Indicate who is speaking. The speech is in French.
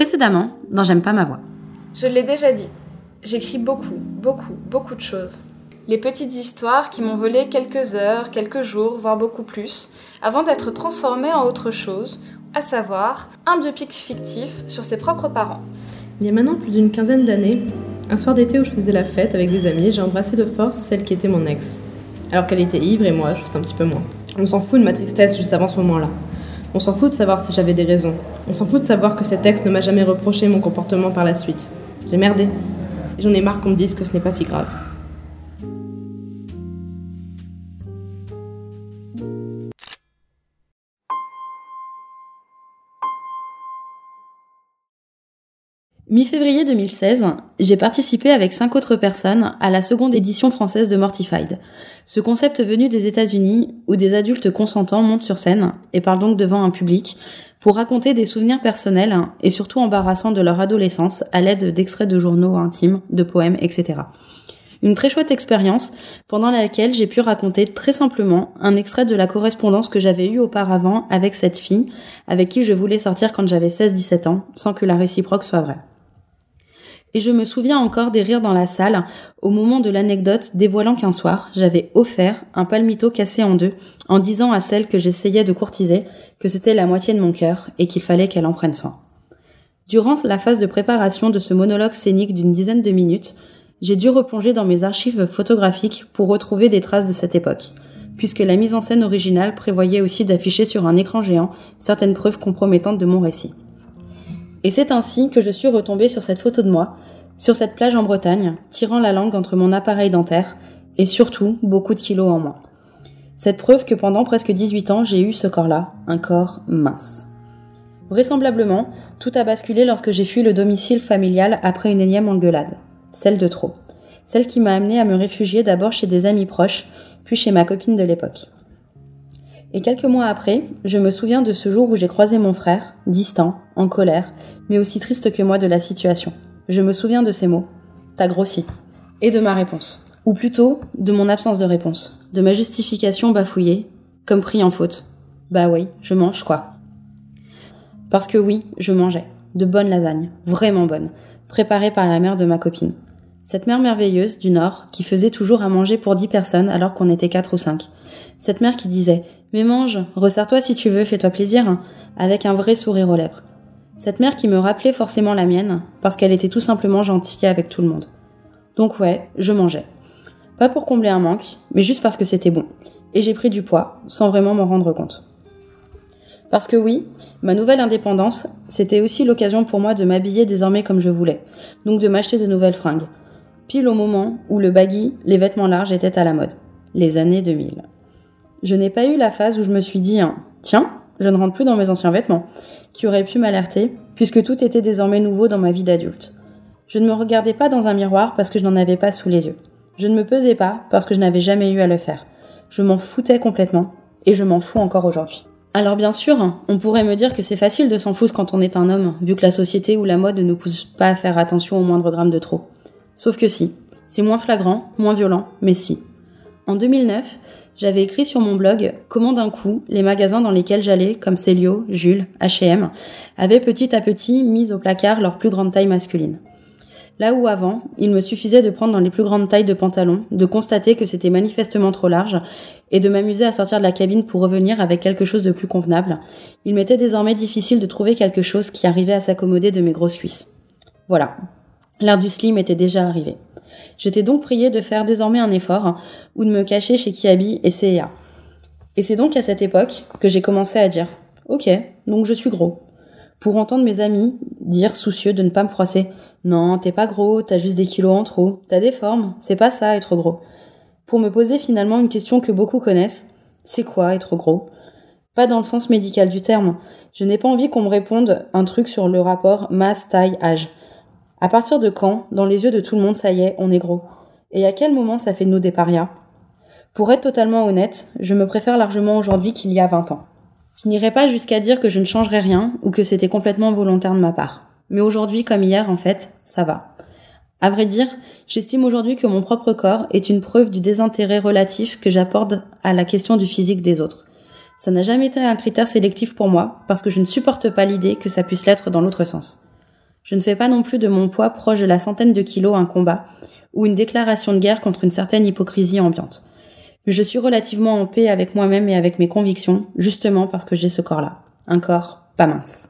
Speaker 1: Précédemment, dans J'aime pas ma voix.
Speaker 2: Je l'ai déjà dit, j'écris beaucoup, beaucoup, beaucoup de choses. Les petites histoires qui m'ont volé quelques heures, quelques jours, voire beaucoup plus, avant d'être transformées en autre chose, à savoir un biopic fictif sur ses propres parents.
Speaker 3: Il y a maintenant plus d'une quinzaine d'années, un soir d'été où je faisais la fête avec des amis, j'ai embrassé de force celle qui était mon ex. Alors qu'elle était ivre et moi, juste un petit peu moins. On s'en fout de ma tristesse juste avant ce moment-là. On s'en fout de savoir si j'avais des raisons. On s'en fout de savoir que cet ex ne m'a jamais reproché mon comportement par la suite. J'ai merdé. Et j'en ai marre qu'on me dise que ce n'est pas si grave.
Speaker 1: Mi-février 2016, j'ai participé avec cinq autres personnes à la seconde édition française de Mortified. Ce concept venu des États-Unis où des adultes consentants montent sur scène et parlent donc devant un public pour raconter des souvenirs personnels et surtout embarrassants de leur adolescence à l'aide d'extraits de journaux intimes, de poèmes, etc. Une très chouette expérience pendant laquelle j'ai pu raconter très simplement un extrait de la correspondance que j'avais eue auparavant avec cette fille avec qui je voulais sortir quand j'avais 16-17 ans sans que la réciproque soit vraie. Et je me souviens encore des rires dans la salle au moment de l'anecdote dévoilant qu'un soir, j'avais offert un palmito cassé en deux en disant à celle que j'essayais de courtiser que c'était la moitié de mon cœur et qu'il fallait qu'elle en prenne soin. Durant la phase de préparation de ce monologue scénique d'une dizaine de minutes, j'ai dû replonger dans mes archives photographiques pour retrouver des traces de cette époque, puisque la mise en scène originale prévoyait aussi d'afficher sur un écran géant certaines preuves compromettantes de mon récit. Et c'est ainsi que je suis retombée sur cette photo de moi, sur cette plage en Bretagne, tirant la langue entre mon appareil dentaire, et surtout beaucoup de kilos en moins. Cette preuve que pendant presque 18 ans, j'ai eu ce corps-là, un corps mince. Vraisemblablement, tout a basculé lorsque j'ai fui le domicile familial après une énième engueulade. Celle de trop. Celle qui m'a amené à me réfugier d'abord chez des amis proches, puis chez ma copine de l'époque. Et quelques mois après, je me souviens de ce jour où j'ai croisé mon frère, distant, en colère, mais aussi triste que moi de la situation. Je me souviens de ces mots. T'as grossi. Et de ma réponse. Ou plutôt, de mon absence de réponse. De ma justification bafouillée, comme pris en faute. Bah oui, je mange quoi. Parce que oui, je mangeais. De bonnes lasagnes. Vraiment bonnes. Préparées par la mère de ma copine. Cette mère merveilleuse du Nord qui faisait toujours à manger pour dix personnes alors qu'on était quatre ou cinq. Cette mère qui disait mais mange, resserre-toi si tu veux, fais-toi plaisir, hein, avec un vrai sourire aux lèvres. Cette mère qui me rappelait forcément la mienne, parce qu'elle était tout simplement gentille avec tout le monde. Donc ouais, je mangeais. Pas pour combler un manque, mais juste parce que c'était bon. Et j'ai pris du poids, sans vraiment m'en rendre compte. Parce que oui, ma nouvelle indépendance, c'était aussi l'occasion pour moi de m'habiller désormais comme je voulais, donc de m'acheter de nouvelles fringues. Pile au moment où le baggy, les vêtements larges étaient à la mode. Les années 2000 je n'ai pas eu la phase où je me suis dit, hein, tiens, je ne rentre plus dans mes anciens vêtements, qui aurait pu m'alerter, puisque tout était désormais nouveau dans ma vie d'adulte. Je ne me regardais pas dans un miroir parce que je n'en avais pas sous les yeux. Je ne me pesais pas parce que je n'avais jamais eu à le faire. Je m'en foutais complètement, et je m'en fous encore aujourd'hui. Alors bien sûr, on pourrait me dire que c'est facile de s'en foutre quand on est un homme, vu que la société ou la mode ne nous pousse pas à faire attention au moindre gramme de trop. Sauf que si. C'est moins flagrant, moins violent, mais si. En 2009, j'avais écrit sur mon blog comment d'un coup les magasins dans lesquels j'allais, comme Célio, Jules, H&M, avaient petit à petit mis au placard leur plus grande taille masculine. Là où avant, il me suffisait de prendre dans les plus grandes tailles de pantalon, de constater que c'était manifestement trop large, et de m'amuser à sortir de la cabine pour revenir avec quelque chose de plus convenable, il m'était désormais difficile de trouver quelque chose qui arrivait à s'accommoder de mes grosses cuisses. Voilà. L'art du slim était déjà arrivé. J'étais donc priée de faire désormais un effort ou de me cacher chez Kiabi et C&A. Et c'est donc à cette époque que j'ai commencé à dire Ok, donc je suis gros. Pour entendre mes amis dire, soucieux de ne pas me froisser Non, t'es pas gros, t'as juste des kilos en trop, t'as des formes, c'est pas ça être gros. Pour me poser finalement une question que beaucoup connaissent C'est quoi être gros? Pas dans le sens médical du terme. Je n'ai pas envie qu'on me réponde un truc sur le rapport masse, taille, âge. À partir de quand, dans les yeux de tout le monde, ça y est, on est gros? Et à quel moment ça fait de nous des parias? Pour être totalement honnête, je me préfère largement aujourd'hui qu'il y a 20 ans. Je n'irai pas jusqu'à dire que je ne changerai rien ou que c'était complètement volontaire de ma part. Mais aujourd'hui, comme hier, en fait, ça va. À vrai dire, j'estime aujourd'hui que mon propre corps est une preuve du désintérêt relatif que j'apporte à la question du physique des autres. Ça n'a jamais été un critère sélectif pour moi, parce que je ne supporte pas l'idée que ça puisse l'être dans l'autre sens. Je ne fais pas non plus de mon poids proche de la centaine de kilos un combat, ou une déclaration de guerre contre une certaine hypocrisie ambiante. Mais je suis relativement en paix avec moi-même et avec mes convictions, justement parce que j'ai ce corps-là. Un corps pas mince.